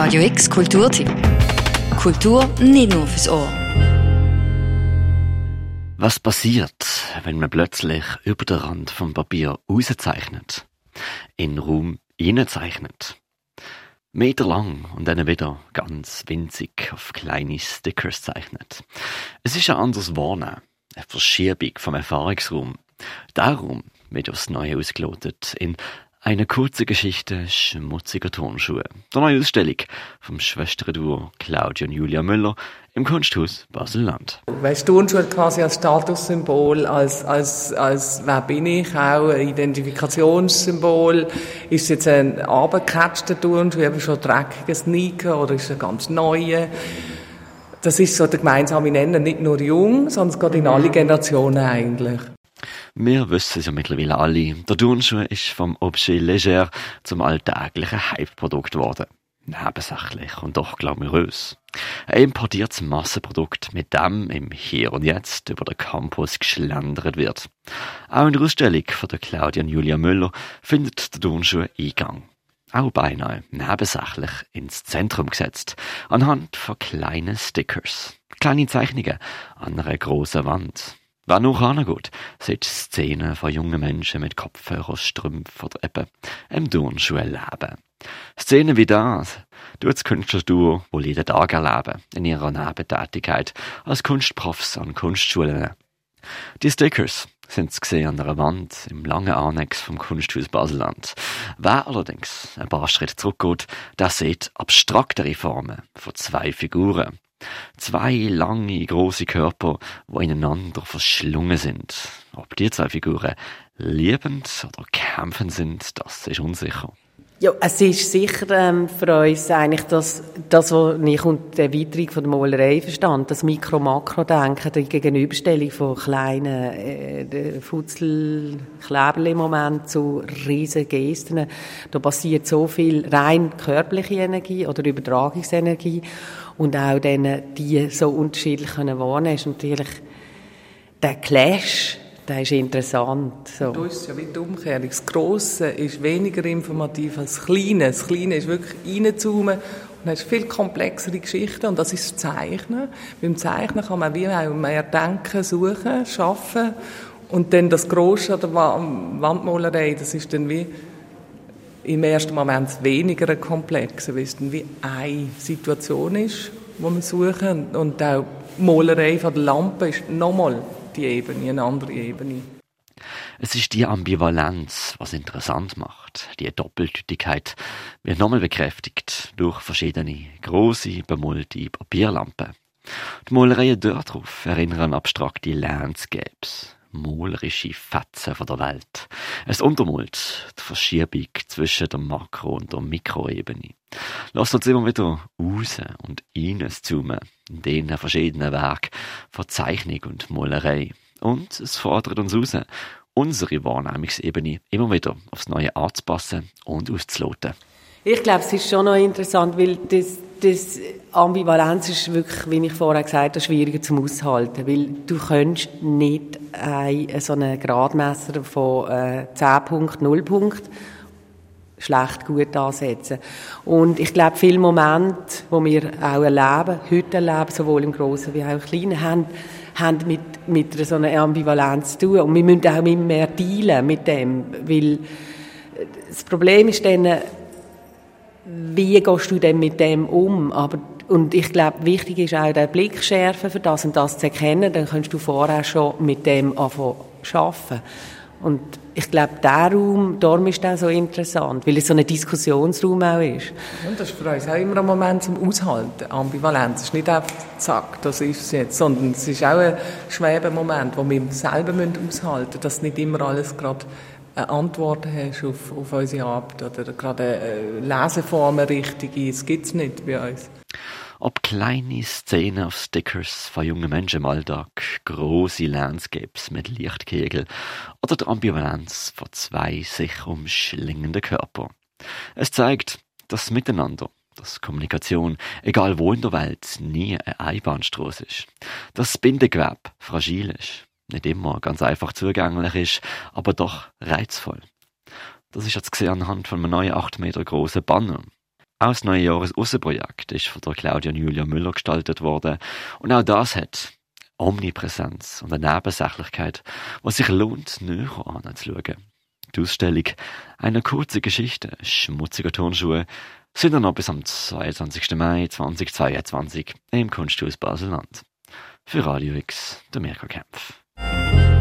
Radio X Kulturtipp. Kultur nicht nur fürs Ohr. Was passiert, wenn man plötzlich über den Rand vom Papier rauszeichnet? In den Raum hineinzeichnet? Meter lang und dann wieder ganz winzig auf kleine Stickers zeichnet. Es ist ein anderes Warnen, eine Verschiebung vom Erfahrungsraum. Darum wird aufs Neue ausgelotet in eine kurze Geschichte schmutziger Turnschuhe. Der neue Ausstellung vom Schwesterduo Claudia und Julia Müller im Kunsthaus Basel-Land. Weißt, Turnschuhe quasi als Statussymbol, als, als, als wer bin ich, auch ein Identifikationssymbol. Ist es jetzt ein abgecatchter Turnschuh, eben schon dreckiger Sneaker oder ist es ein ganz neuer? Das ist so der gemeinsame Nenner, nicht nur jung, sondern es geht in alle Generationen eigentlich. Wir wissen es ja mittlerweile alle, der Turnschuh ist vom Objet Léger zum alltäglichen Hype-Produkt geworden. Nebensächlich und doch glamourös. Ein importiertes Massenprodukt, mit dem im Hier und Jetzt über den Campus geschlendert wird. Auch in der Ausstellung von der Claudia und Julia Müller findet der Turnschuh Eingang. Auch beinahe nebensächlich ins Zentrum gesetzt, anhand von kleinen Stickers. Kleine Zeichnungen an einer grossen Wand. Wer noch angeht, sieht Szenen von jungen Menschen mit Kopfhörer, Strümpfen oder eben im Turnschuh erleben. Szenen wie das tut das Künstlerduo wohl jeden Tag erleben, in ihrer Nebentätigkeit als Kunstprofs an Kunstschulen. Die Stickers sind zu sehen an einer Wand im langen Annex vom Kunsthaus Baselland. Wer allerdings ein paar Schritte zurückgeht, der sieht abstraktere Formen von zwei Figuren. Zwei lange, große Körper, die ineinander verschlungen sind. Ob die zwei Figuren liebend oder kämpfend sind, das ist unsicher. Ja, es ist sicher ähm, für uns eigentlich das, das was ich unter der Erweiterung von der Malerei verstand, das Mikro-Makro-Denken, die Gegenüberstellung von kleinen äh, Futzel, Moment zu riesigen Gesten. Da passiert so viel rein körperliche Energie oder Übertragungsenergie und auch dann die so unterschiedlich können wahrnehmen, ist natürlich der Clash, der ist interessant. So. Da ist ja wie die Umkehrung. Das Grosse ist weniger informativ als das Kleine. Das Kleine ist wirklich reinzoomen und hast viel komplexere Geschichten und das ist das Zeichnen. Beim Zeichnen kann man wie auch mehr denken, suchen, schaffen und dann das Grosse an der Wandmalerei, das ist dann wie im ersten Moment weniger komplex, weil es wie eine Situation ist, die wir suchen. Und auch die Malerei von der Lampe ist nochmal die Ebene, eine andere Ebene. Es ist die Ambivalenz, was interessant macht. Die Doppeldeutigkeit wird nochmal bekräftigt durch verschiedene große bemulti Papierlampen. Die Malereien dort drauf erinnern an abstrakte Landscapes, malerische Fetzen von der Welt. Es untermalt die Verschiebung zwischen der Makro- und der Mikroebene. Lasst uns immer wieder raus und rein zoomen in den verschiedenen Werken von Zeichnung und Malerei. Und es fordert uns raus, unsere Wahrnehmungsebene immer wieder aufs Neue anzupassen und auszuloten. Ich glaube, es ist schon noch interessant, weil das, das Ambivalenz ist wirklich, wie ich vorher gesagt habe, schwieriger zum Aushalten, weil du kannst nicht ein, so einen Gradmesser von äh, 10 Punkt, 0 Punkt schlecht gut ansetzen. Und ich glaube, viele Momente, die wir auch erleben, heute erleben, sowohl im Großen wie auch im Kleinen, haben, haben mit, mit so einer Ambivalenz zu tun. Und wir müssen auch immer mehr dealen mit dem, weil das Problem ist dann, wie gehst du denn mit dem um? Aber, und ich glaube, wichtig ist auch der Blick schärfen für das und das zu erkennen, dann kannst du vorher schon mit dem anfangen arbeiten. Und ich glaube, der Raum, darum ist der so interessant, weil es so ein Diskussionsraum auch ist. Und das ist für uns auch immer ein Moment zum Aushalten. Ambivalenz ist nicht einfach zack, das ist es jetzt, sondern es ist auch ein schwerer Moment, wo wir selber aushalten müssen, dass nicht immer alles gerade Antworten hast auf, auf unsere Arbeit oder gerade eine Leseform richtige, das gibt es nicht bei uns. Ob kleine Szenen auf Stickers von jungen Menschen im Alltag, große Landscapes mit Lichtkegel oder die Ambivalenz von zwei sich umschlingenden Körpern. Es zeigt, dass Miteinander, dass Kommunikation, egal wo in der Welt, nie eine Einbahnstraße ist. Dass das Bindegewebe fragil ist nicht immer ganz einfach zugänglich ist, aber doch reizvoll. Das ist jetzt gesehen anhand von einem neuen 8 Meter großen Banner. Auch das neue Jahres Aussenprojekt ist von der Claudia und Julia Müller gestaltet worden. Und auch das hat Omnipräsenz und eine Nebensächlichkeit, was sich lohnt, näher anzuschauen. Die Ausstellung einer kurzen Geschichte, schmutziger Turnschuhe, sind dann noch bis am 22. Mai 2022 im Kunsthaus Basel-Land. Für Radio X, der Mirko Kempf.